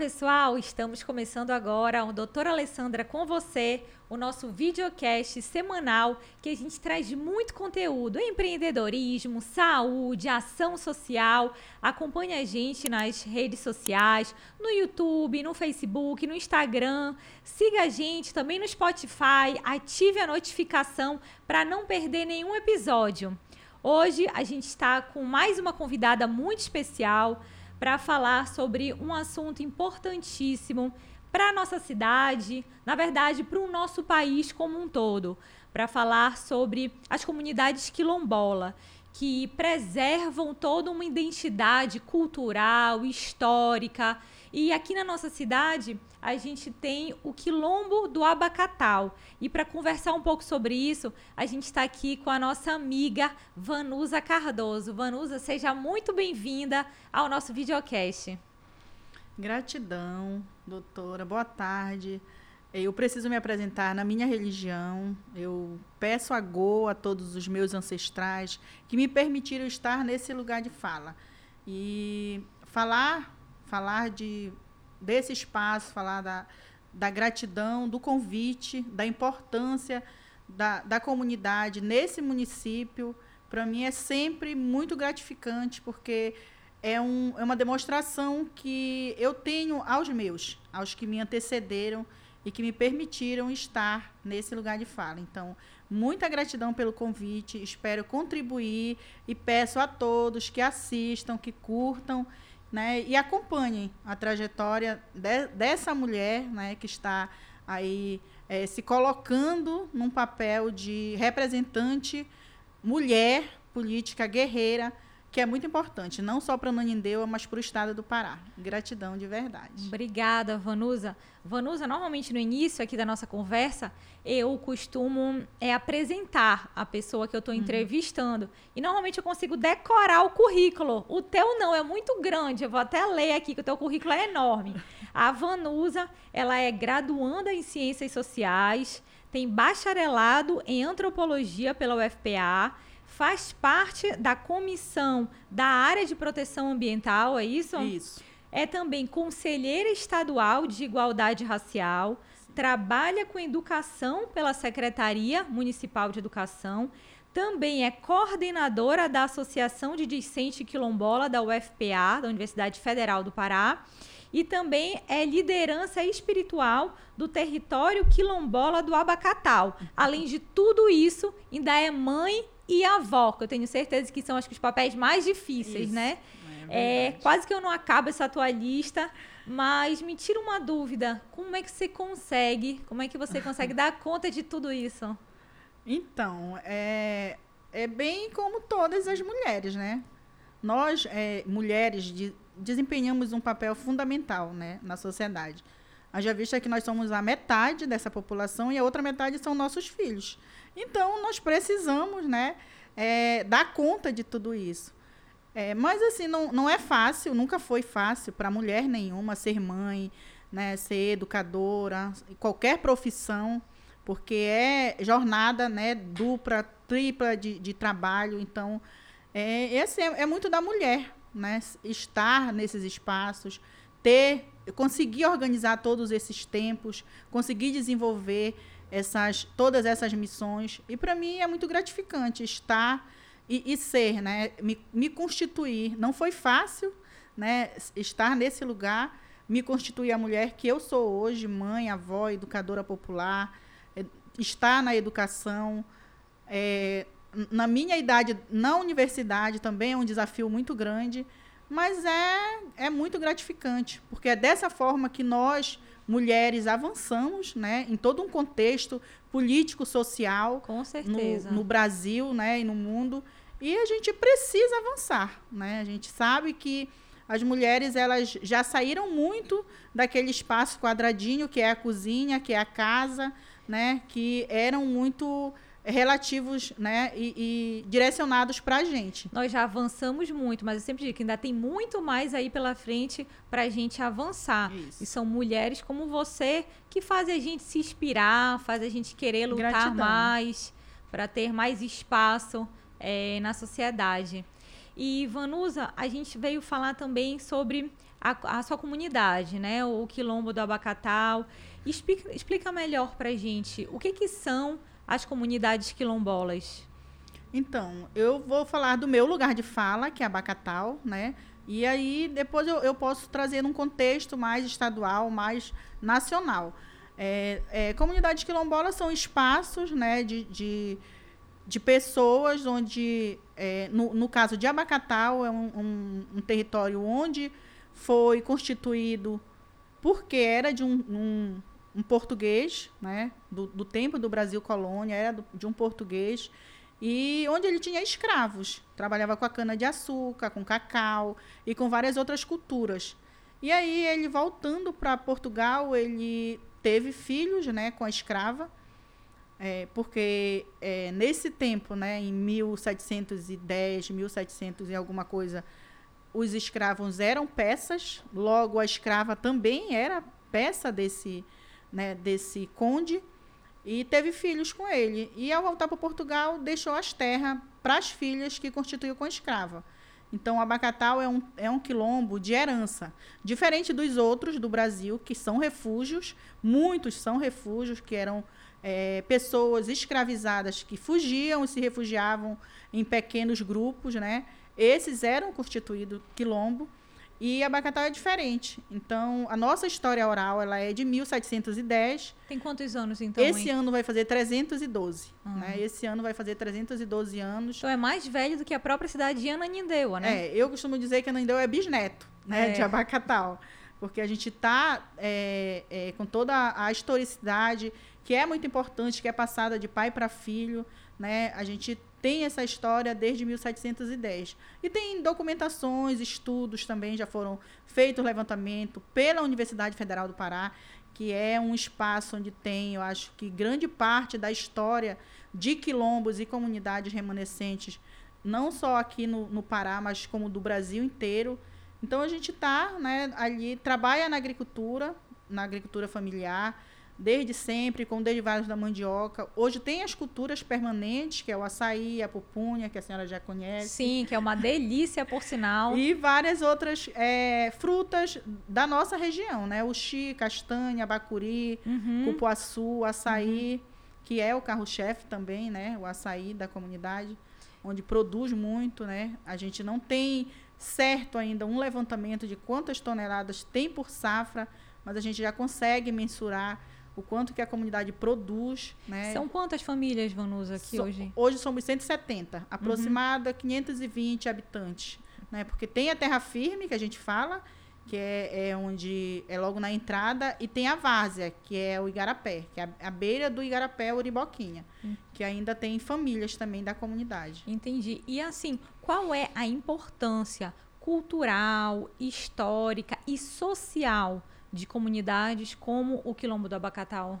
pessoal! Estamos começando agora o Doutora Alessandra com você, o nosso videocast semanal que a gente traz muito conteúdo, empreendedorismo, saúde, ação social. Acompanhe a gente nas redes sociais, no YouTube, no Facebook, no Instagram. Siga a gente também no Spotify, ative a notificação para não perder nenhum episódio. Hoje a gente está com mais uma convidada muito especial para falar sobre um assunto importantíssimo para a nossa cidade, na verdade, para o nosso país como um todo, para falar sobre as comunidades quilombola que preservam toda uma identidade cultural, histórica. E aqui na nossa cidade, a gente tem o Quilombo do Abacatal. E para conversar um pouco sobre isso, a gente está aqui com a nossa amiga Vanusa Cardoso. Vanusa, seja muito bem-vinda ao nosso videocast. Gratidão, doutora. Boa tarde. Eu preciso me apresentar na minha religião. Eu peço a Go a todos os meus ancestrais que me permitiram estar nesse lugar de fala. E falar, falar de desse espaço, falar da, da gratidão, do convite, da importância da, da comunidade nesse município, para mim é sempre muito gratificante, porque é, um, é uma demonstração que eu tenho aos meus, aos que me antecederam e que me permitiram estar nesse lugar de fala. Então, muita gratidão pelo convite, espero contribuir e peço a todos que assistam, que curtam né, e acompanhem a trajetória de, dessa mulher né, que está aí é, se colocando num papel de representante mulher política guerreira que é muito importante, não só para Nanindeua, mas para o estado do Pará. Gratidão de verdade. Obrigada, Vanusa. Vanusa, normalmente no início aqui da nossa conversa, eu costumo é, apresentar a pessoa que eu estou uhum. entrevistando. Uhum. E normalmente eu consigo decorar o currículo. O teu não, é muito grande. Eu vou até ler aqui que o teu currículo é enorme. A Vanusa, ela é graduanda em Ciências Sociais, tem bacharelado em Antropologia pela UFPA, faz parte da comissão da área de proteção ambiental, é isso? Isso. É também conselheira estadual de igualdade racial, trabalha com educação pela Secretaria Municipal de Educação, também é coordenadora da Associação de Discente Quilombola da UFPA, da Universidade Federal do Pará, e também é liderança espiritual do território quilombola do Abacatal. Além de tudo isso, ainda é mãe e avó, que eu tenho certeza que são acho que os papéis mais difíceis, Isso. né? É, é, quase que eu não acabo essa tua lista, mas me tira uma dúvida: como é que você consegue? Como é que você consegue dar conta de tudo isso? Então, é, é bem como todas as mulheres, né? Nós, é, mulheres, de, desempenhamos um papel fundamental né, na sociedade. Haja vista que nós somos a metade dessa população e a outra metade são nossos filhos. Então, nós precisamos né, é, dar conta de tudo isso. É, mas, assim, não, não é fácil, nunca foi fácil para mulher nenhuma ser mãe, né, ser educadora, qualquer profissão, porque é jornada né, dupla, tripla de, de trabalho. Então, é, esse é, é muito da mulher, né, estar nesses espaços, ter, conseguir organizar todos esses tempos, conseguir desenvolver essas, todas essas missões. E para mim é muito gratificante estar e, e ser, né? Me, me, constituir. Não foi fácil né? estar nesse lugar, me constituir a mulher que eu sou hoje, mãe, avó, educadora popular, é, estar na educação. É, na minha idade, na universidade também é um desafio muito grande, mas é, é muito gratificante, porque é dessa forma que nós mulheres avançamos, né, em todo um contexto político, social, com certeza, no, no Brasil, né, e no mundo, e a gente precisa avançar, né? A gente sabe que as mulheres elas já saíram muito daquele espaço quadradinho que é a cozinha, que é a casa, né, que eram muito relativos né, e, e direcionados para a gente. Nós já avançamos muito, mas eu sempre digo que ainda tem muito mais aí pela frente para a gente avançar. Isso. E são mulheres como você que fazem a gente se inspirar, fazem a gente querer lutar Gratidão. mais, para ter mais espaço é, na sociedade. E, Vanusa, a gente veio falar também sobre a, a, sua comunidade, né? O quilombo do Abacatal. Explica, explica melhor para gente o que, que são as comunidades quilombolas. Então, eu vou falar do meu lugar de fala, que é Abacatal, né? E aí depois eu, eu posso trazer num contexto mais estadual, mais nacional. É, é, comunidades quilombolas são espaços né, de, de, de pessoas onde, é, no, no, caso de Abacatal, é um, um, um, território onde foi constituído porque era de um, um, um português, né, do, do, tempo do Brasil colônia, era do, de um português, e onde ele tinha escravos. Trabalhava com a cana-de-açúcar, com cacau e com várias outras culturas. E aí, ele voltando para Portugal, ele teve filhos né, com a escrava, é, porque é, nesse tempo, né, em 1710, 1700 e alguma coisa, os escravos eram peças, logo a escrava também era peça desse, né, desse conde e teve filhos com ele. E ao voltar para Portugal, deixou as terras para as filhas que constituiu com escrava. Então, Abacatal é um, é um quilombo de herança, diferente dos outros do Brasil, que são refúgios, muitos são refúgios, que eram é, pessoas escravizadas que fugiam e se refugiavam em pequenos grupos, né? Esses eram constituídos quilombo. E Abacatal é diferente. Então, a nossa história oral ela é de 1710. Tem quantos anos, então? Esse hein? ano vai fazer 312. Uhum. Né? Esse ano vai fazer 312 anos. Então, é mais velho do que a própria cidade de Ananindeua, né? É, eu costumo dizer que Ananindeua é bisneto né, é. de Abacatal. Porque a gente está é, é, com toda a historicidade, que é muito importante, que é passada de pai para filho. Né? A gente tem essa história desde 1710. E tem documentações, estudos também já foram feitos levantamento pela Universidade Federal do Pará, que é um espaço onde tem, eu acho que grande parte da história de quilombos e comunidades remanescentes, não só aqui no, no Pará, mas como do Brasil inteiro. Então a gente está né, ali, trabalha na agricultura, na agricultura familiar, desde sempre, com derivados da mandioca. Hoje tem as culturas permanentes, que é o açaí, a pupunha, que a senhora já conhece. Sim, que é uma delícia, por sinal. E várias outras é, frutas da nossa região, né? O chi, castanha, bacuri, uhum. cupuaçu, açaí, uhum. que é o carro-chefe também, né? O açaí da comunidade, onde produz muito, né? A gente não tem certo ainda um levantamento de quantas toneladas tem por safra, mas a gente já consegue mensurar o quanto que a comunidade produz. Né? São quantas famílias, Vanusa, aqui so, hoje? Hoje somos 170, aproximada uhum. 520 habitantes. Né? Porque tem a terra firme, que a gente fala, que é, é, onde é logo na entrada, e tem a várzea, que é o Igarapé, que é a, a beira do Igarapé Uriboquinha, hum. que ainda tem famílias também da comunidade. Entendi. E assim, qual é a importância cultural, histórica e social de comunidades como o Quilombo do Abacatal?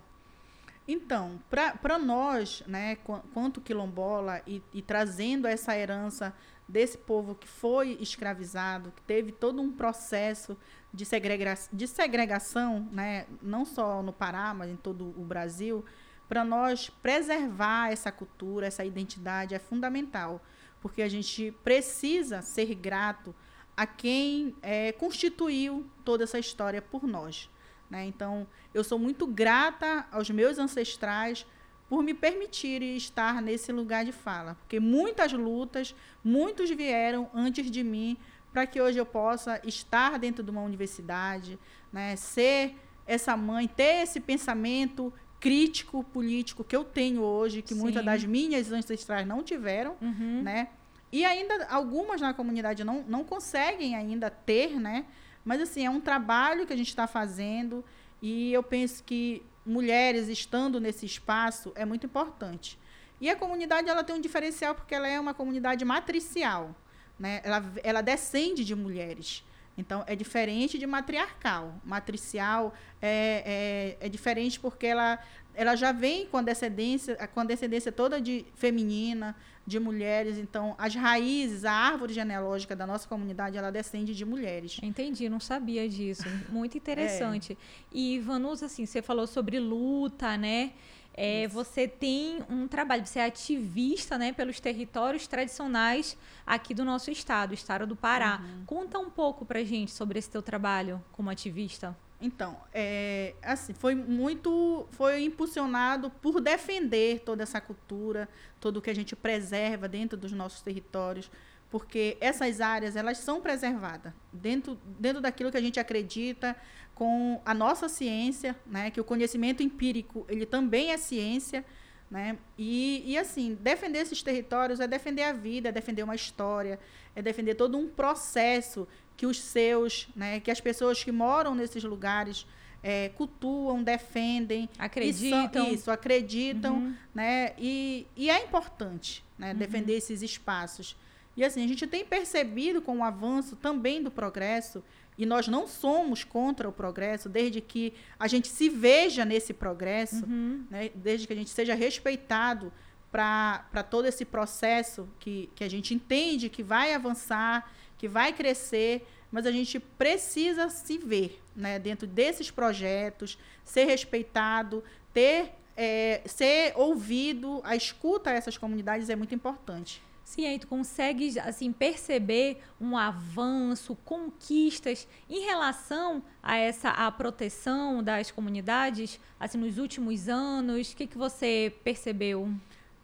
Então, para nós, né, quanto quilombola, e, e, trazendo essa herança desse povo que foi escravizado, que teve todo um processo de, segrega de segregação, né, não só no Pará, mas em todo o Brasil, para nós preservar essa cultura, essa identidade é fundamental, porque a gente precisa ser grato a quem é, constituiu toda essa história por nós. Né? Então, eu sou muito grata aos meus ancestrais por me permitirem estar nesse lugar de fala, porque muitas lutas, muitos vieram antes de mim para que hoje eu possa estar dentro de uma universidade, né? ser essa mãe, ter esse pensamento crítico político que eu tenho hoje, que Sim. muitas das minhas ancestrais não tiveram, uhum. né? E ainda algumas na comunidade não, não conseguem ainda ter, né? Mas assim, é um trabalho que a gente está fazendo e eu penso que mulheres estando nesse espaço é muito importante. E a comunidade ela tem um diferencial porque ela é uma comunidade matricial, né? Ela, ela descende de mulheres. Então, é diferente de matriarcal. Matricial é, é, é diferente porque ela, ela já vem com a descendência, com a descendência toda de feminina, de mulheres. Então, as raízes, a árvore genealógica da nossa comunidade, ela descende de mulheres. Entendi, não sabia disso. Muito interessante. é. E, Vanusa, assim, você falou sobre luta, né? é, você tem um trabalho, você é ativista né, pelos territórios tradicionais aqui do nosso estado, o estado do Pará. Uhum. Conta um pouco pra gente sobre esse teu trabalho como ativista. Então, é, assim, foi muito, foi impulsionado por defender toda essa cultura, todo o que a gente preserva dentro dos nossos territórios, porque essas áreas elas são preservadas dentro, dentro daquilo que a gente acredita com a nossa ciência, né, que o conhecimento empírico ele também é ciência, né, e, e assim defender esses territórios é defender a vida, é defender uma história, é defender todo um processo que os seus, né, que as pessoas que moram nesses lugares é, cultuam, defendem, acreditam, isso, isso acreditam, uhum. né, e, e é importante, né, uhum. defender esses espaços. E assim a gente tem percebido com o avanço também do progresso e nós não somos contra o progresso, desde que a gente se veja nesse progresso, uhum. né, desde que a gente seja respeitado para todo esse processo que, que a gente entende que vai avançar, que vai crescer, mas a gente precisa se ver né, dentro desses projetos, ser respeitado, ter, é, ser ouvido, a escuta a essas comunidades é muito importante. Sim, aí tu consegue assim perceber um avanço, conquistas em relação a essa a proteção das comunidades, assim nos últimos anos. O que que você percebeu?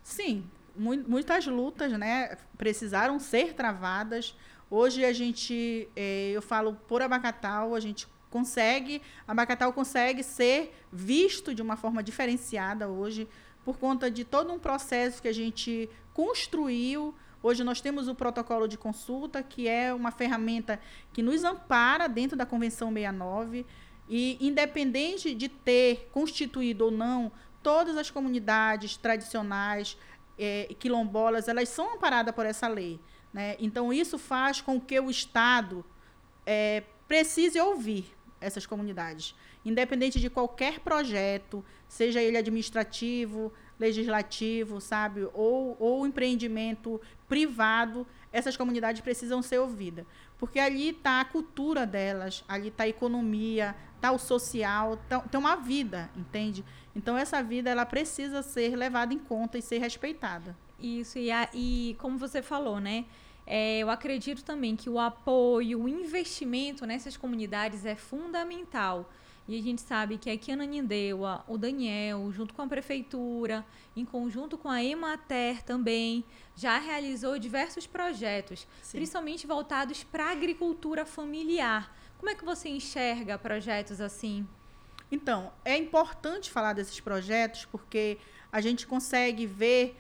Sim, mu muitas lutas, né, precisaram ser travadas. Hoje a gente, é, eu falo por Abacatal, a gente consegue, Abacatal consegue ser visto de uma forma diferenciada hoje por conta de todo um processo que a gente construiu. Hoje nós temos o protocolo de consulta, que é uma ferramenta que nos ampara dentro da Convenção 69 e independente de ter constituído ou não todas as comunidades tradicionais é, quilombolas, elas são amparadas por essa lei. Né? Então, isso faz com que o Estado é, precise ouvir essas comunidades, independente de qualquer projeto, seja ele administrativo, legislativo, sabe, ou, ou empreendimento privado, essas comunidades precisam ser ouvidas. Porque ali está a cultura delas, ali está a economia, está o social, tá, tem uma vida, entende? Então, essa vida ela precisa ser levada em conta e ser respeitada. Isso, e, a, e como você falou, né? É, eu acredito também que o apoio, o investimento nessas comunidades é fundamental. E a gente sabe que aqui a Nanindeua, o Daniel, junto com a prefeitura, em conjunto com a Emater também, já realizou diversos projetos, Sim. principalmente voltados para a agricultura familiar. Como é que você enxerga projetos assim? Então, é importante falar desses projetos porque a gente consegue ver,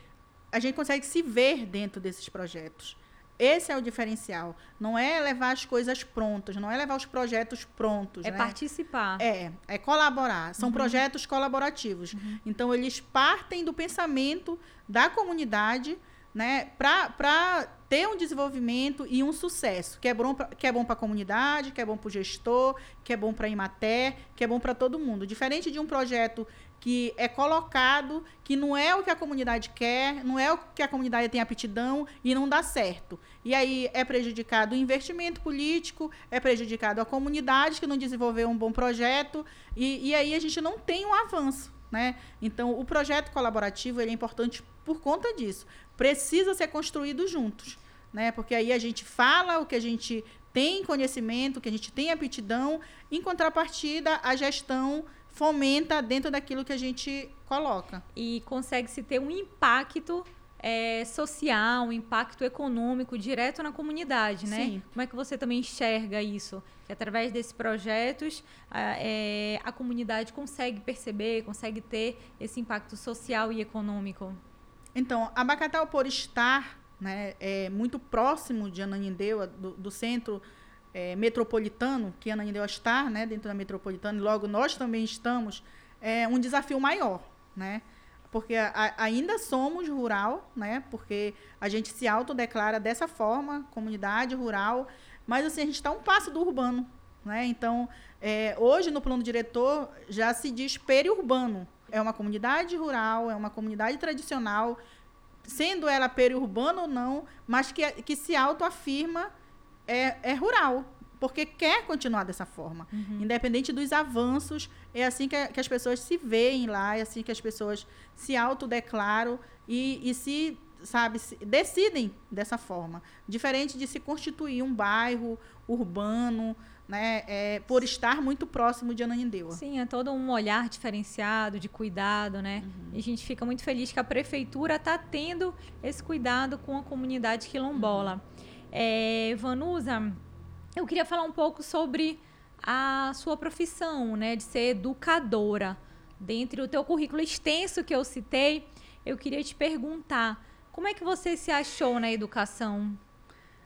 a gente consegue se ver dentro desses projetos. Esse é o diferencial. Não é levar as coisas prontas, não é levar os projetos prontos. É né? participar. É, é colaborar. São uhum. projetos colaborativos. Uhum. Então, eles partem do pensamento da comunidade né, para ter um desenvolvimento e um sucesso, que é bom pra, que é bom para a comunidade, que é bom para o gestor, que é bom para a Imater, que é bom para todo mundo. Diferente de um projeto que é colocado, que não é o que a comunidade quer, não é o que a comunidade tem aptidão e não dá certo. E aí é prejudicado o investimento político, é prejudicado a comunidade que não desenvolveu um bom projeto, e, e aí a gente não tem um avanço. Né? Então, o projeto colaborativo é importante por conta disso. Precisa ser construído juntos, né? porque aí a gente fala o que a gente tem conhecimento, o que a gente tem aptidão, em contrapartida, a gestão fomenta dentro daquilo que a gente coloca. E consegue-se ter um impacto é, social, um impacto econômico direto na comunidade, né? Sim. Como é que você também enxerga isso? Que através desses projetos a, é, a comunidade consegue perceber, consegue ter esse impacto social e econômico? Então, Abacatal, por estar né, é, muito próximo de Ananindeua, do, do centro é, metropolitano, que Ananindeua está né, dentro da metropolitana, e logo nós também estamos, é um desafio maior, né? Porque a, ainda somos rural, né? Porque a gente se autodeclara dessa forma, comunidade rural, mas assim, a gente está um passo do urbano, né? Então, é, hoje no plano diretor já se diz periurbano. É uma comunidade rural, é uma comunidade tradicional, sendo ela periurbana ou não, mas que, que se autoafirma é, é rural, porque quer continuar dessa forma. Uhum. Independente dos avanços, é assim que, que, as pessoas se veem lá, é assim que as pessoas se autodeclaram e, e se, sabe, se, decidem dessa forma. Diferente de se constituir um bairro urbano, né, é, por estar muito próximo de Ananindeua. Sim, é todo um olhar diferenciado, de cuidado, né? Uhum. E a gente fica muito feliz que a prefeitura está tendo esse cuidado com a comunidade quilombola. Uhum. É, Vanusa, eu queria falar um pouco sobre a sua profissão, né, de ser educadora. Dentre o teu currículo extenso que eu citei, eu queria te perguntar, como é que você se achou na educação?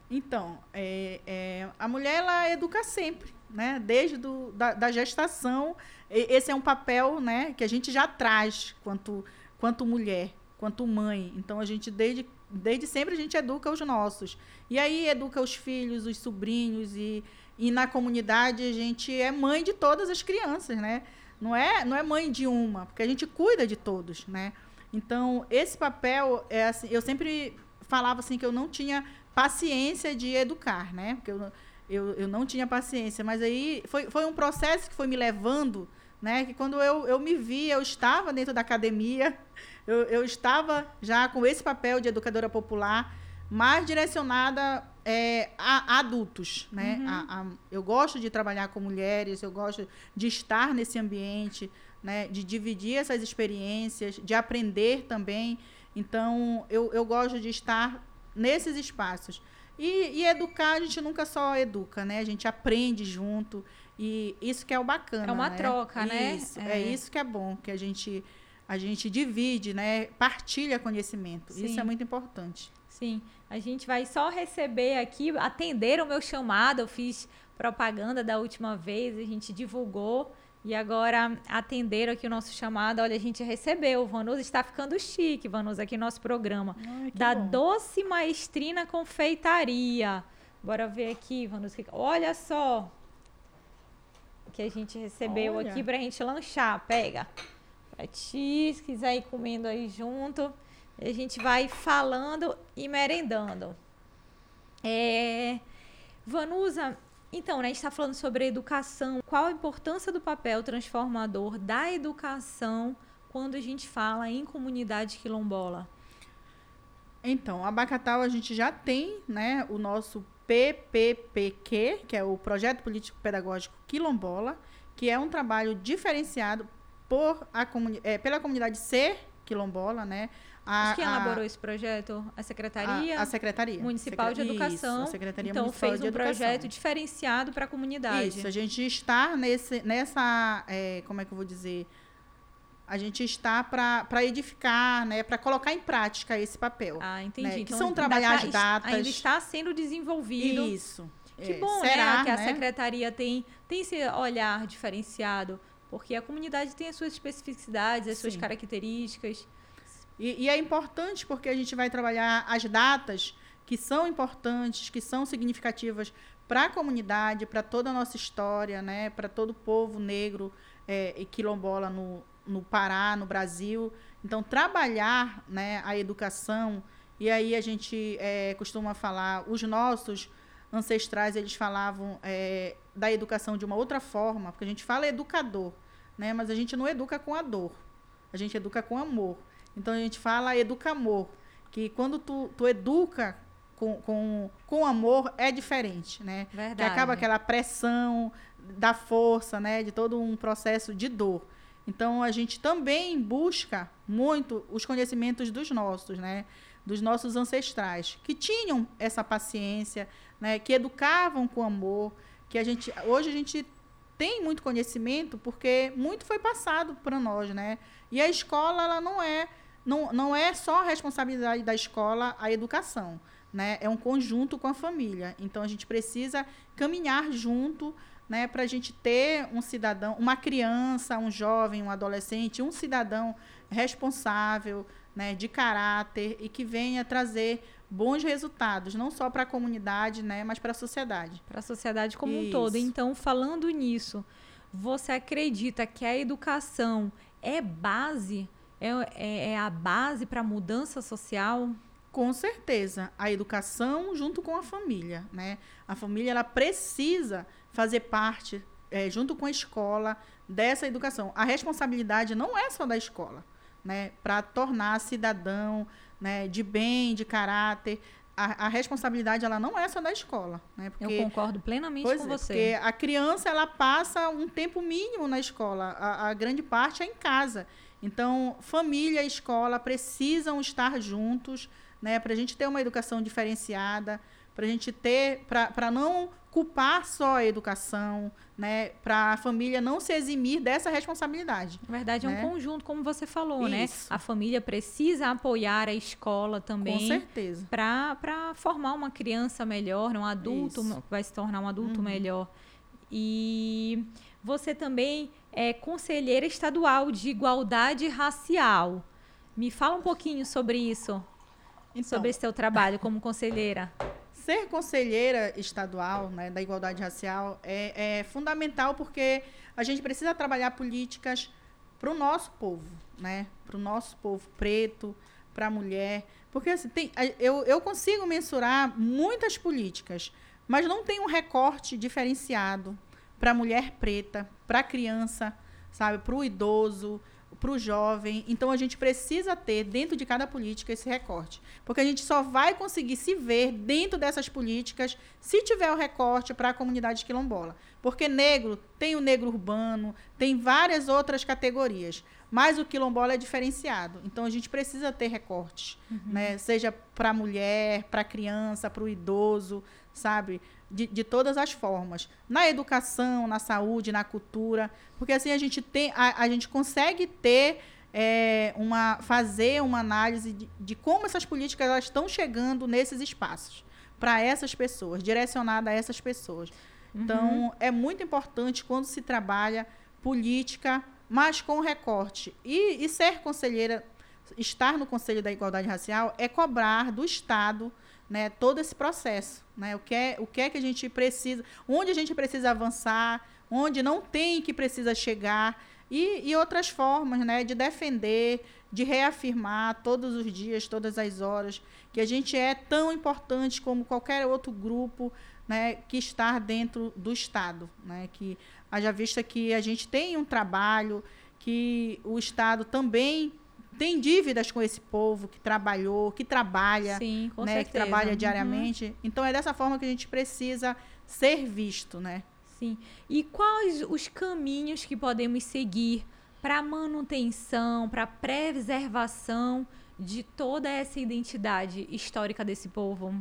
Então, é, é, a mulher ela educa sempre, né? Desde do, da, da, gestação, esse é um papel, né, que a gente já traz quanto quanto mulher, quanto mãe. Então a gente desde desde sempre a gente educa os nossos. E aí educa os filhos, os sobrinhos e e na comunidade a gente é mãe de todas as crianças, né? Não é não é mãe de uma, porque a gente cuida de todos, né? Então, esse papel é assim, eu sempre falava assim que eu não tinha paciência de educar, né? Porque eu, eu, eu não tinha paciência. Mas aí foi, foi um processo que foi me levando, né? Que quando eu, eu me vi, eu estava dentro da academia, eu, eu estava já com esse papel de educadora popular, mais direcionada é, a, a, adultos, né? Uhum. A, a, eu gosto de trabalhar com mulheres, eu gosto de estar nesse ambiente, né? De dividir essas experiências, de aprender também. Então, eu, eu gosto de estar nesses espaços. E, e, educar, a gente nunca só educa, né? A gente aprende junto. E isso que é o bacana. É uma né? troca, né? Isso, é. é. isso que é bom, que a gente, a gente divide, né? Partilha conhecimento. Sim. Isso é muito importante. Sim. A gente vai só receber aqui, atender o meu chamado. Eu fiz propaganda da última vez, a gente divulgou. E agora atenderam aqui o nosso chamado. Olha, a gente recebeu. Vanusa está ficando chique, Vanusa, aqui no nosso programa. Ai, da bom. Doce Maestrina Confeitaria. Bora ver aqui, Vanusa. Olha só. Que a gente recebeu Olha. aqui pra gente lanchar. Pega. Pra ti, se quiser ir comendo aí junto. A gente vai falando e merendando. É... Vanusa, então, né, a gente está falando sobre educação. Qual a importância do papel transformador da educação quando a gente fala em comunidade quilombola? Então, a Bacatal a gente já tem né, o nosso PPPQ, que é o Projeto Político Pedagógico Quilombola, que é um trabalho diferenciado por a comuni é, pela comunidade ser quilombola, né? A, quem elaborou a, esse projeto? A Secretaria? A, a Secretaria. Municipal de Educação. Isso, então, Municipal fez um projeto diferenciado para a comunidade. Isso, a gente está nesse, nessa, é, como é que eu vou dizer? A gente está para edificar, né, para colocar em prática esse papel. Ah, entendi. Né, que então, são trabalhar as datas. Ainda está sendo desenvolvido. Isso. Que é, bom, será, né? Que a né? secretaria tem, tem esse olhar diferenciado, porque a comunidade tem as suas especificidades, as Sim. suas características. E, e, é importante porque a gente vai trabalhar as datas que são importantes, que são significativas para a comunidade, para toda a nossa história, né, para todo o povo negro é, e quilombola no, no Pará, no Brasil. Então, trabalhar né, a educação, e aí a gente é, costuma falar, os nossos ancestrais, eles falavam é, da educação de uma outra forma, porque a gente fala educador, né, mas a gente não educa com a dor, a gente educa com amor. Então a gente fala educa-amor, que quando tu, tu educa com, com, com amor é diferente, né? Verdade. Que acaba aquela pressão da força, né? De todo um processo de dor. Então a gente também busca muito os conhecimentos dos nossos, né? Dos nossos ancestrais, que tinham essa paciência, né? Que educavam com amor, que a gente hoje a gente tem muito conhecimento porque muito foi passado para nós, né? E a escola ela não é não, não é só a responsabilidade da escola a educação, né? É um conjunto com a família. Então a gente precisa caminhar junto, né, para a gente ter um cidadão, uma criança, um jovem, um adolescente, um cidadão responsável, né, de caráter e que venha trazer bons resultados, não só para a comunidade, né, mas para a sociedade. Para a sociedade como Isso. um todo. Então, falando nisso, você acredita que a educação é base é, é, é a base para a mudança social? Com certeza, a educação junto com a família, né? A família ela precisa fazer parte é, junto com a escola dessa educação. A responsabilidade não é só da escola, né? Para tornar cidadão, né? De bem, de caráter. A, a, responsabilidade ela não é só da escola, né? Porque, Eu concordo plenamente com é, você. Porque a criança ela passa um tempo mínimo na escola, a, a grande parte é em casa. Então, família e escola precisam estar juntos, né, para a gente ter uma educação diferenciada, para a gente ter, para não culpar só a educação, né, para a família não se eximir dessa responsabilidade. Na verdade, né? é um né? conjunto, como você falou, né? Isso. né? A família precisa apoiar a escola também. Com certeza. Para formar uma criança melhor, um adulto Isso. vai se tornar um adulto uhum. melhor. E você também é conselheira estadual de igualdade racial. Me fala um pouquinho sobre isso, então, sobre esse seu trabalho como conselheira. Ser conselheira estadual né, da igualdade racial é, é fundamental porque a gente precisa trabalhar políticas para o nosso povo, né? Para o nosso povo preto, para a mulher. Porque assim, tem, eu, eu consigo mensurar muitas políticas, mas não tem um recorte diferenciado para a mulher preta, para a criança, sabe, para o idoso, para o jovem. Então a gente precisa ter dentro de cada política esse recorte, porque a gente só vai conseguir se ver dentro dessas políticas se tiver o recorte para a comunidade quilombola. Porque negro tem o negro urbano, tem várias outras categorias, mas o quilombola é diferenciado. Então a gente precisa ter recortes, uhum. né? Seja para a mulher, para a criança, para o idoso, sabe? De, de todas as formas. Na educação, na saúde, na cultura. Porque assim a gente tem, a, a gente consegue ter é, uma, fazer uma análise de, de como essas políticas elas estão chegando nesses espaços para essas pessoas, direcionada a essas pessoas. Uhum. Então, é muito importante quando se trabalha política, mas com recorte. E, e ser conselheira, estar no Conselho da Igualdade Racial, é cobrar do Estado né, todo esse processo, né? O que é, o que é que a gente precisa, onde a gente precisa avançar, onde não tem que precisa chegar e, e outras formas, né, de defender, de reafirmar todos os dias, todas as horas que a gente é tão importante como qualquer outro grupo, né, que está dentro do Estado, né? Que haja vista que a gente tem um trabalho que o Estado também tem dívidas com esse povo que trabalhou, que trabalha, Sim, né, certeza. que trabalha uhum. diariamente. Então é dessa forma que a gente precisa ser visto, né? Sim. E quais os caminhos que podemos seguir para manutenção, para preservação de toda essa identidade histórica desse povo?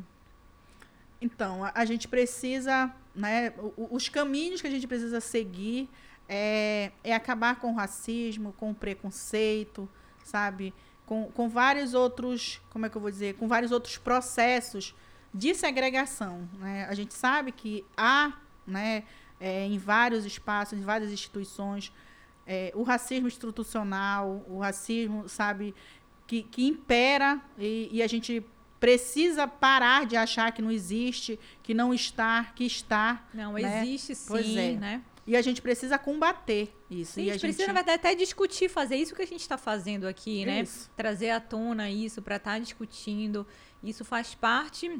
Então, a, a gente precisa, né, os caminhos que a gente precisa seguir é, é acabar com o racismo, com o preconceito, sabe? Com, com vários outros, como é que eu vou dizer? Com vários outros processos de segregação. Né? A gente sabe que há, né, é, em vários espaços, em várias instituições, é, o racismo institucional, o racismo, sabe, que, que impera e, e, a gente precisa parar de achar que não existe, que não está, que está. Não, né? existe sim, é. né? E a gente precisa combater isso. Sim, a, gente precisa, na verdade, até discutir, fazer isso que a gente está fazendo aqui, né? Isso. Trazer à tona isso para estar tá discutindo. Isso faz parte,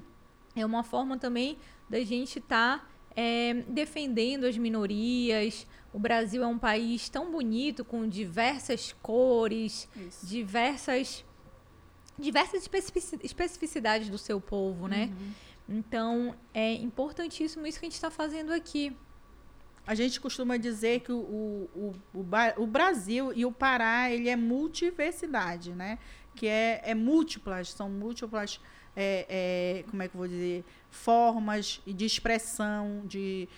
é uma forma também da gente estar tá, é, defendendo as minorias. O Brasil é um país tão bonito, com diversas cores, isso. diversas diversas especificidades do seu povo, né? Uhum. Então, é importantíssimo isso que a gente está fazendo aqui. A gente costuma dizer que o, o, o, o, Brasil e o Pará ele é multiversidade, né? Que é, é múltiplas, são múltiplas, é, é, como é que eu vou dizer, formas de expressão, de,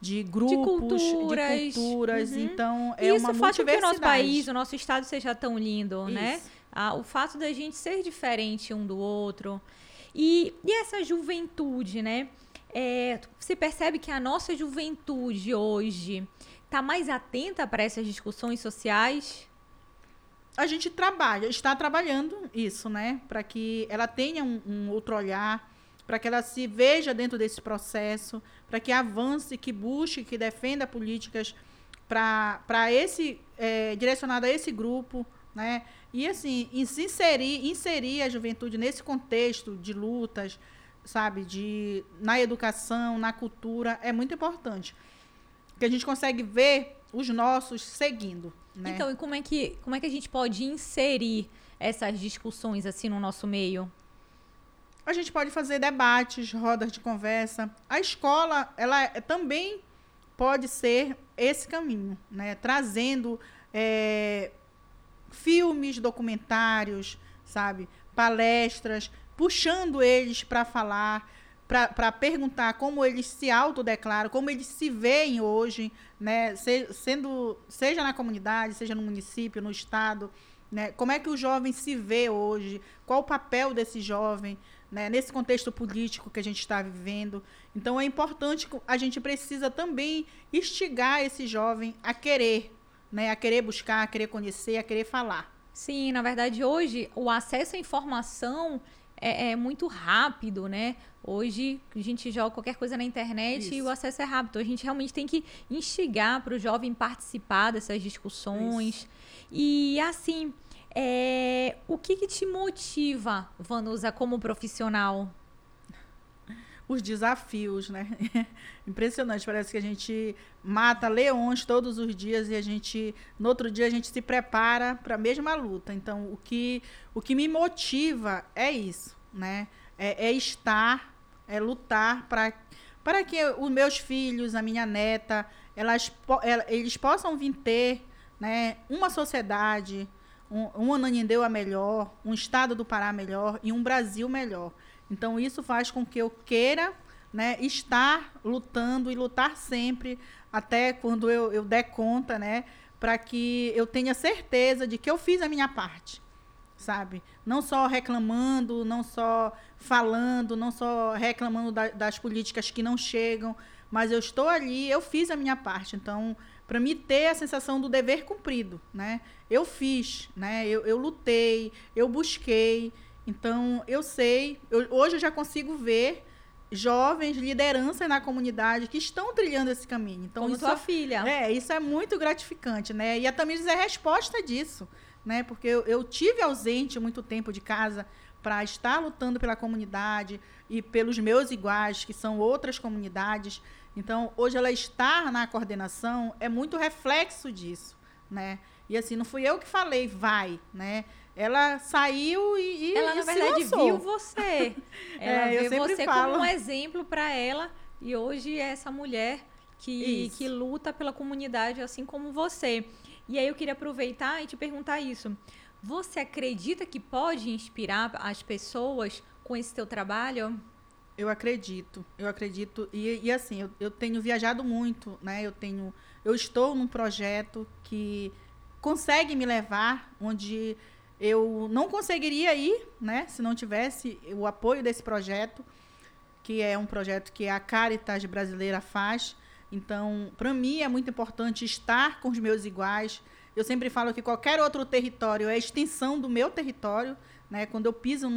de grupos, de culturas. De culturas. Uhum. Então, é Isso uma faz com que o nosso país, o nosso estado seja tão lindo, né? Isso. né? Ah, o fato da gente ser diferente um do outro. E, e essa juventude, né? É, você percebe que a nossa juventude hoje está mais atenta para essas discussões sociais? A gente trabalha, está trabalhando isso, né? Para que ela tenha um, um outro olhar, para que ela se veja dentro desse processo, para que avance, que busque, que defenda políticas para esse é, direcionado a esse grupo, né? E assim, inserir, inserir a juventude nesse contexto de lutas, sabe, de na educação, na cultura, é muito importante. Que a gente consegue ver os nossos seguindo. Né? Então, e como é que como é que a gente pode inserir essas discussões assim no nosso meio? A gente pode fazer debates, rodas de conversa. A escola, ela é, também pode ser esse caminho, né? Trazendo é, filmes, documentários, sabe? Palestras, puxando eles para falar, para perguntar como eles se autodeclaram, como eles se veem hoje, né? Se, sendo, seja na comunidade, seja no município, no estado, né? Como é que o jovem se vê hoje? Qual o papel desse jovem? Né, nesse contexto político que a gente está vivendo. Então é importante, a gente precisa também instigar esse jovem a querer, né, a querer buscar, a querer conhecer, a querer falar. Sim, na verdade, hoje o acesso à informação é, é muito rápido, né? Hoje a gente joga qualquer coisa na internet Isso. e o acesso é rápido. A gente realmente tem que instigar para o jovem participar dessas discussões. Isso. E assim, é, o que, que te motiva, Vanusa, como profissional? Os desafios, né? Impressionante, parece que a gente mata leões todos os dias e a gente, no outro dia, a gente se prepara para a mesma luta. Então, o que, o que me motiva é isso, né? É, é estar, é lutar para para que os meus filhos, a minha neta, elas, eles possam vir ter né, uma sociedade, um, um Ananindeu melhor, um estado do Pará melhor e um Brasil melhor. Então, isso faz com que eu queira né, estar lutando e lutar sempre, até quando eu, eu der conta, né, para que eu tenha certeza de que eu fiz a minha parte, sabe? Não só reclamando, não só falando, não só reclamando da, das políticas que não chegam, mas eu estou ali, eu fiz a minha parte. Então, para me ter a sensação do dever cumprido, né? Eu fiz, né? Eu, eu lutei, eu busquei. Então, eu sei, eu, hoje eu já consigo ver jovens, lideranças na comunidade que estão trilhando esse caminho. Então, Como isso, sua filha. É, isso é muito gratificante, né? E a Tamires é resposta disso, né? Porque eu, eu tive ausente muito tempo de casa para estar lutando pela comunidade e pelos meus iguais, que são outras comunidades. Então, hoje ela estar na coordenação é muito reflexo disso, né? E assim, não fui eu que falei, vai, né? Ela saiu e, e ela na verdade viu você. Ela é, vê você falo. como um exemplo para ela e hoje é essa mulher que, que luta pela comunidade assim como você. E aí eu queria aproveitar e te perguntar isso. Você acredita que pode inspirar as pessoas com esse teu trabalho? Eu acredito, eu acredito. E, e assim, eu, eu, tenho viajado muito, né? Eu tenho. Eu estou num projeto que consegue me levar onde eu não conseguiria ir, né? Se não tivesse o apoio desse projeto, que é um projeto que a Caritas brasileira faz. Então, para mim é muito importante estar com os meus iguais. Eu sempre falo que qualquer outro território é a extensão do meu território. Né? Quando eu piso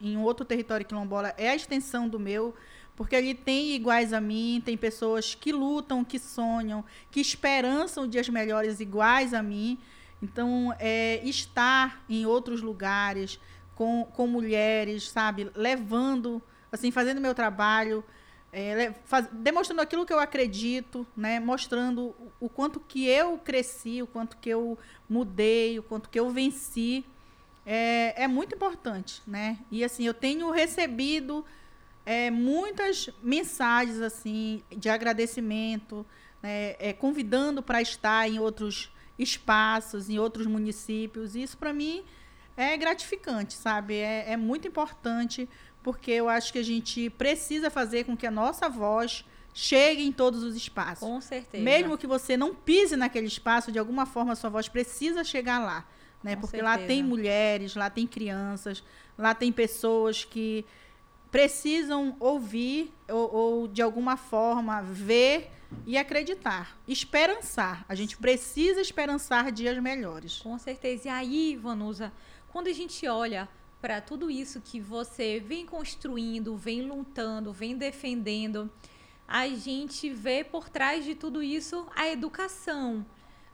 em outro território quilombola, é a extensão do meu, porque ali tem iguais a mim, tem pessoas que lutam, que sonham, que esperançam dias melhores iguais a mim. Então, é, estar em outros lugares com, com mulheres, sabe, levando, assim, fazendo meu trabalho, é, faz, demonstrando aquilo que eu acredito, né, mostrando o, o quanto que eu cresci, o quanto que eu mudei, o quanto que eu venci é, é muito importante, né? E assim, eu tenho recebido é, muitas mensagens assim de agradecimento, né? é, convidando para estar em outros espaços, em outros municípios. Isso para mim é gratificante, sabe? É, é muito importante porque eu acho que a gente precisa fazer com que a nossa voz chegue em todos os espaços. Com certeza. Mesmo que você não pise naquele espaço, de alguma forma a sua voz precisa chegar lá né? Com Porque certeza. lá tem mulheres, lá tem crianças, lá tem pessoas que precisam ouvir ou, ou, de alguma forma ver e acreditar, esperançar. A gente precisa esperançar dias melhores. Com certeza. E aí, Vanusa, quando a gente olha para tudo isso que você vem construindo, vem lutando, vem defendendo, a gente vê por trás de tudo isso a educação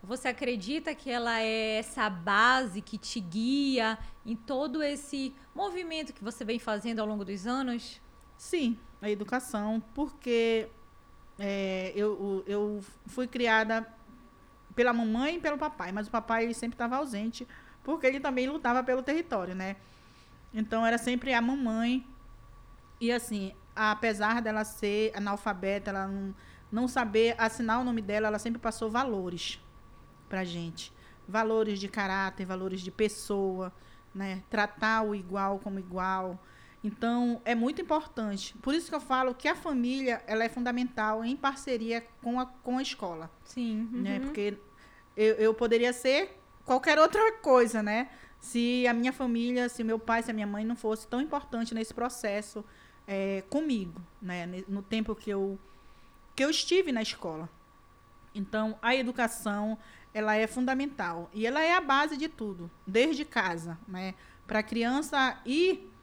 Você acredita que ela é essa base que te guia em todo esse movimento que você vem fazendo ao longo dos anos? Sim, a educação, porque é, eu, eu fui criada pela mamãe e pelo papai, mas o papai sempre estava ausente, porque ele também lutava pelo território, né? Então era sempre a mamãe. E assim, apesar dela ser analfabeta, ela não, não saber assinar o nome dela, ela sempre passou valores pra gente. Valores de caráter, valores de pessoa, né? Tratar o igual como igual. Então, é muito importante. Por isso que eu falo que a família ela é fundamental em parceria com a, com a escola. Sim. Né? Uhum. Né? Porque eu, eu poderia ser qualquer outra coisa, né? Se a minha família, se meu pai, se a minha mãe não fosse tão importante nesse processo é, comigo, né? No tempo que eu, que eu estive na escola. Então, a educação, ela é fundamental. E ela é a base de tudo, desde casa, né? Para a criança ir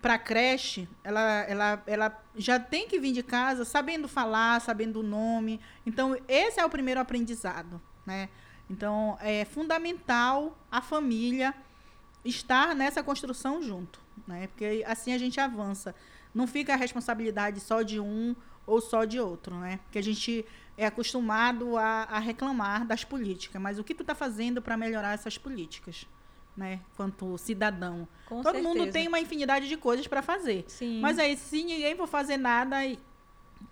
para a creche, ela, ela, ela já tem que vir de casa sabendo falar, sabendo o nome. Então, esse é o primeiro aprendizado, né? Então, é fundamental a família estar nessa construção junto, né? Porque assim a gente avança. Não fica a responsabilidade só de um ou só de outro, né? Porque a gente é acostumado a, a reclamar das políticas, mas o que tu está fazendo para melhorar essas políticas? Né, quanto cidadão. Com Todo certeza. mundo tem uma infinidade de coisas para fazer. Sim. Mas aí, se ninguém for fazer nada, aí,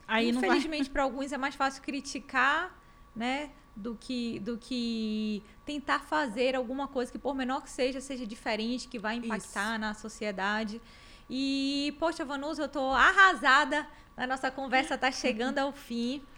aí não vai. Infelizmente, para alguns é mais fácil criticar, né? Do que, do que tentar fazer alguma coisa que, por menor que seja, seja diferente, que vai impactar Isso. na sociedade. E, poxa, Vanusa, eu tô arrasada. A nossa conversa tá chegando ao fim.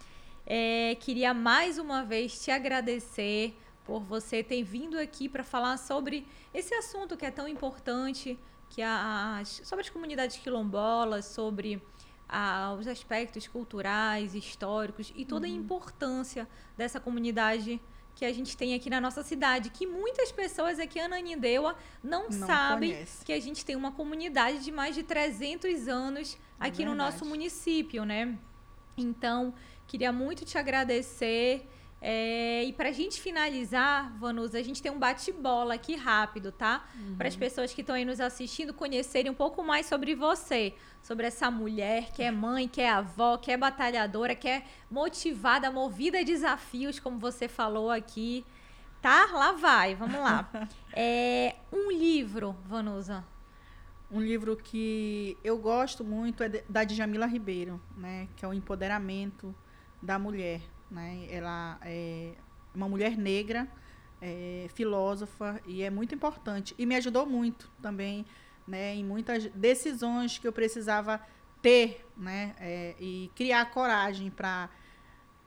É, queria mais uma vez te agradecer por você ter vindo aqui para falar sobre esse assunto que é tão importante, que a, sobre as comunidades quilombolas, sobre a, os aspectos culturais, históricos e toda uhum. a importância dessa comunidade que a gente tem aqui na nossa cidade, que muitas pessoas aqui em Ananindeua não, não sabem conhece. que a gente tem uma comunidade de mais de 300 anos aqui é no nosso município, né? Então, queria muito te agradecer é, e para a gente finalizar, Vanusa, a gente tem um bate-bola aqui rápido, tá? Uhum. Para as pessoas que estão aí nos assistindo conhecerem um pouco mais sobre você, sobre essa mulher que é mãe, que é avó, que é batalhadora, que é motivada, movida a desafios, como você falou aqui. Tá? Lá vai, vamos lá. é, um livro, Vanusa. Um livro que eu gosto muito é da Djamila Ribeiro, né? Que é o empoderamento da mulher né? Ela é uma mulher negra, é, filósofa, e é muito importante. E me ajudou muito também né, em muitas decisões que eu precisava ter né, é, e criar coragem para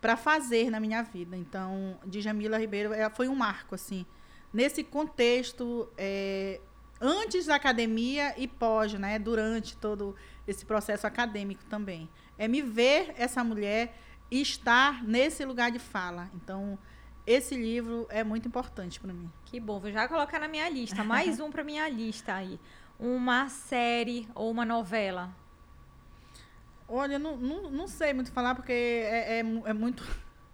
para fazer na minha vida. Então, Djamila Ribeiro ela foi um marco assim nesse contexto é, antes da academia e pós, né, durante todo esse processo acadêmico também. É me ver essa mulher estar nesse lugar de fala. Então, esse livro é muito importante para mim. Que bom, vou já colocar na minha lista. Mais um para minha lista aí. Uma série ou uma novela? Olha, não, não, não sei muito falar, porque é, é, é muito.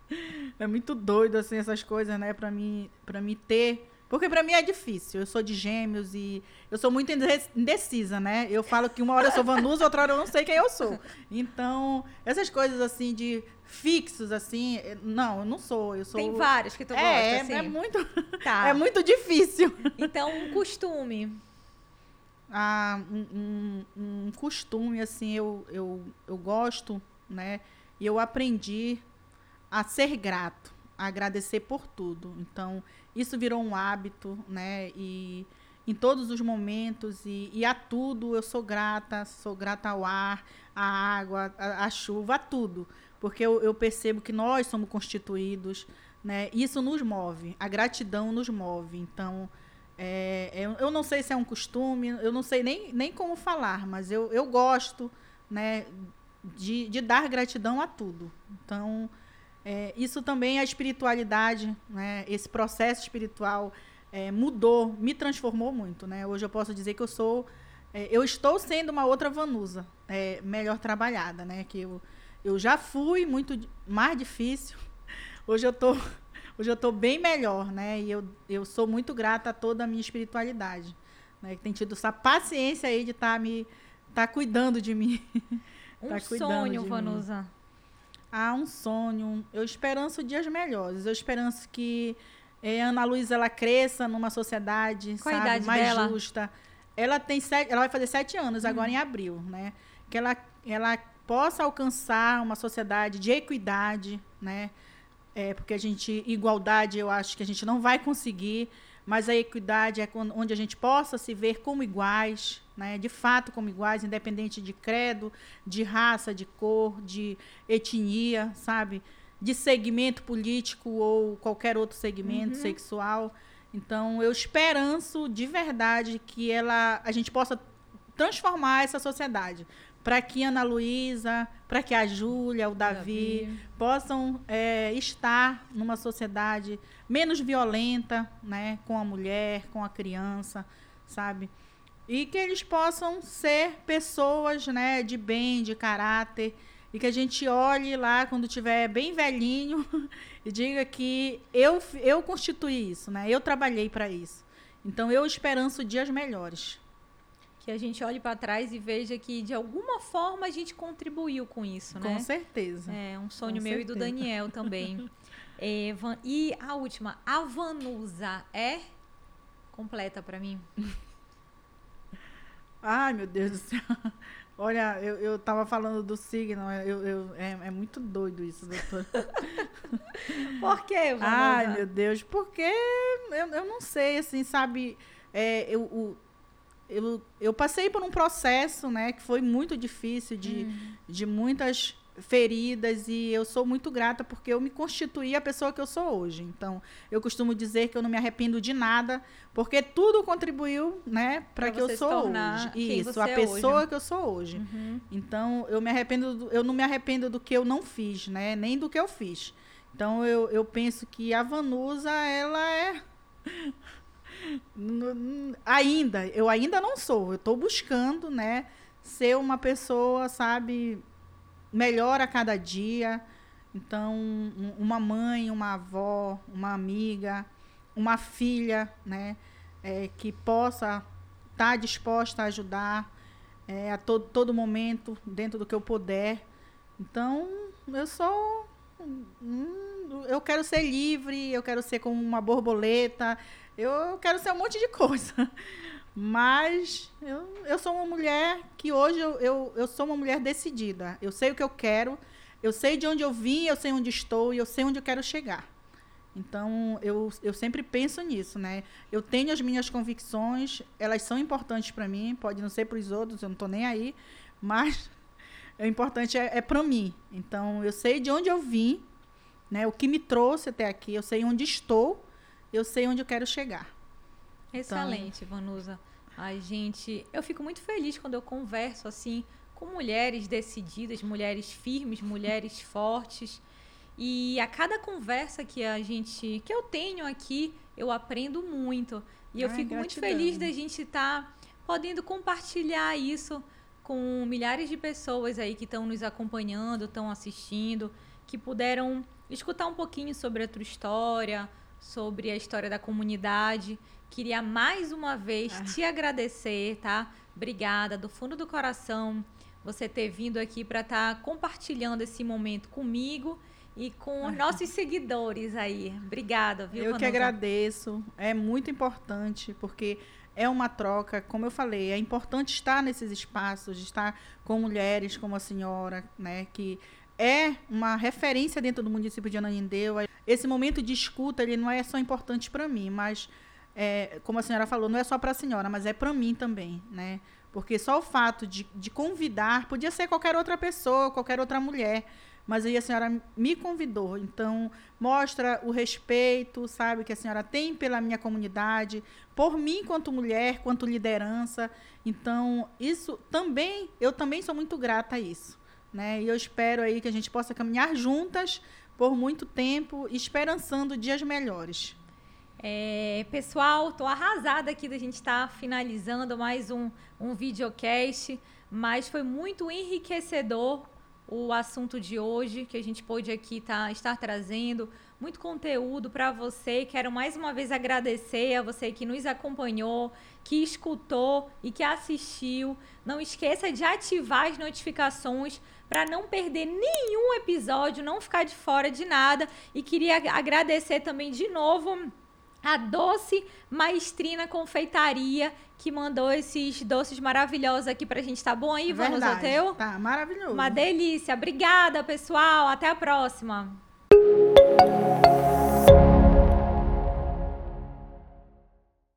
é muito doido, assim, essas coisas, né? Para mim, pra mim ter porque para mim é difícil. Eu sou de gêmeos e eu sou muito indecisa, né? Eu falo que uma hora eu sou Vanusa, outra hora eu não sei quem eu sou. Então, essas coisas assim de fixos, assim, eh, não, eu não sou. Eu sou... Tem vários que tu é, gosta, é, assim. É muito, tá. é muito difícil. Então, um costume. Ah, um, um, um costume, assim, eu, eu, eu gosto, né? E eu aprendi a ser grato, a agradecer por tudo. Então, isso virou um hábito, né? E em todos os momentos e, e a tudo eu sou grata, sou grata ao ar, à água, à, à chuva, a tudo, porque eu, eu, percebo que nós somos constituídos, né? Isso nos move, a gratidão nos move. Então, é, eu, eu não sei se é um costume, eu não sei nem, nem como falar, mas eu, eu gosto, né? De, de dar gratidão a tudo. Então, é, isso também a espiritualidade, né? Esse processo espiritual é, mudou, me transformou muito, né? Hoje eu posso dizer que eu sou, é, eu estou sendo uma outra Vanusa, é, melhor trabalhada, né? Que eu, eu já fui muito mais difícil. Hoje eu estou hoje eu estou bem melhor, né? E eu, eu sou muito grata a toda a minha espiritualidade, né? Que tem tido essa paciência aí de estar tá me tá cuidando de mim. Um tá sonho, Vanusa. Mim. Ah, um sonho. Eu esperanço dias melhores. Eu esperanço que eh, Ana Luísa ela cresça numa sociedade Qual sabe, mais dela? justa. Ela tem sete, ela vai fazer sete anos hum. agora em abril, né? Que ela, ela possa alcançar uma sociedade de equidade, né? É, porque a gente, igualdade, eu acho que a gente não vai conseguir, mas a equidade é onde a gente possa se ver como iguais, né? de fato como iguais, independente de credo, de raça, de cor, de etnia, sabe? De segmento político ou qualquer outro segmento uhum. sexual. Então, eu esperanço de verdade que ela, a gente possa transformar essa sociedade para que Ana Luísa, para que a Júlia, o Davi, Davi. possam é, estar numa sociedade menos violenta, né, com a mulher, com a criança, sabe? E que eles possam ser pessoas, né, de bem, de caráter, e que a gente olhe lá quando tiver bem velhinho e diga que eu eu constituí isso, né? Eu trabalhei para isso. Então eu esperanço dias melhores que a gente olhe para trás e veja que de alguma forma a gente contribuiu com isso, né? Com certeza. É um sonho com meu certeza. e do Daniel também. é, Van, e a última, a Vanusa é completa para mim. Ai, meu Deus do céu. Olha, eu, eu tava falando do signo, eu, eu, é, é muito doido isso, doutor. Por quê, Vanusa? Ai, meu Deus, porque eu, eu não sei, assim, sabe, é, eu, o, eu, eu passei por um processo, né, que foi muito difícil, de, hum. de muitas feridas e eu sou muito grata porque eu me constituí a pessoa que eu sou hoje. Então, eu costumo dizer que eu não me arrependo de nada, porque tudo contribuiu, né, para que eu sou hoje. Isso, a é pessoa hoje. que eu sou hoje. Uhum. Então, eu me arrependo, do, eu não me arrependo do que eu não fiz, né, nem do que eu fiz. Então, eu, eu penso que a Vanusa, ela é ainda, eu ainda não sou. Eu estou buscando, né, ser uma pessoa, sabe, melhor a cada dia. Então, uma mãe, uma avó, uma amiga, uma filha, né, é, que possa estar tá disposta a ajudar é, a todo, todo momento, dentro do que eu puder. Então, eu sou. Hum, eu quero ser livre, eu quero ser como uma borboleta, eu quero ser um monte de coisa. Mas eu, eu sou uma mulher que hoje eu, eu, eu sou uma mulher decidida. Eu sei o que eu quero, eu sei de onde eu vim, eu sei onde estou e eu sei onde eu quero chegar. Então, eu, eu sempre penso nisso, né? Eu tenho as minhas convicções, elas são importantes para mim, pode não ser para os outros, eu não estou nem aí, mas o importante é, é para mim. Então, eu sei de onde eu vim, né? O que me trouxe até aqui, eu sei onde estou eu sei onde eu quero chegar. Excelente, então, Vanusa. Ai, gente, eu fico muito feliz quando eu converso assim com mulheres decididas, mulheres firmes, mulheres fortes. E a cada conversa que a gente, que eu tenho aqui, eu aprendo muito. E eu Ai, fico gratidão. muito feliz da gente estar tá podendo compartilhar isso com milhares de pessoas aí que estão nos acompanhando, estão assistindo, que puderam escutar um pouquinho sobre a tua história, sobre a história da comunidade. Queria mais uma vez ah. te agradecer, tá? Obrigada do fundo do coração você ter vindo aqui para estar tá compartilhando esse momento comigo e com os nossos seguidores aí. Obrigada, viu? Eu Vanusa? que agradeço. É muito importante porque é uma troca, como eu falei, é importante estar nesses espaços, estar com mulheres como a senhora, né, que é uma referência dentro do município de Ananindeua. Esse momento de escuta, ele não é só importante para mim, mas, é, como a senhora falou, não é só para a senhora, mas é para mim também, né? Porque só o fato de, de convidar, podia ser qualquer outra pessoa, qualquer outra mulher, mas aí a senhora me convidou. Então, mostra o respeito, sabe, que a senhora tem pela minha comunidade, por mim quanto mulher, quanto liderança. Então, isso também, eu também sou muito grata a isso. Né? E eu espero aí que a gente possa caminhar juntas por muito tempo, esperançando dias melhores. É, pessoal, estou arrasada aqui da gente estar tá finalizando mais um, um videocast, mas foi muito enriquecedor o assunto de hoje que a gente pôde aqui tá, estar trazendo. Muito conteúdo para você. Quero mais uma vez agradecer a você que nos acompanhou, que escutou e que assistiu. Não esqueça de ativar as notificações para não perder nenhum episódio, não ficar de fora de nada. E queria agradecer também de novo a Doce Maestrina Confeitaria, que mandou esses doces maravilhosos aqui pra gente. Tá bom aí, Vamos ao teu? Tá, maravilhoso. Uma delícia. Obrigada, pessoal. Até a próxima.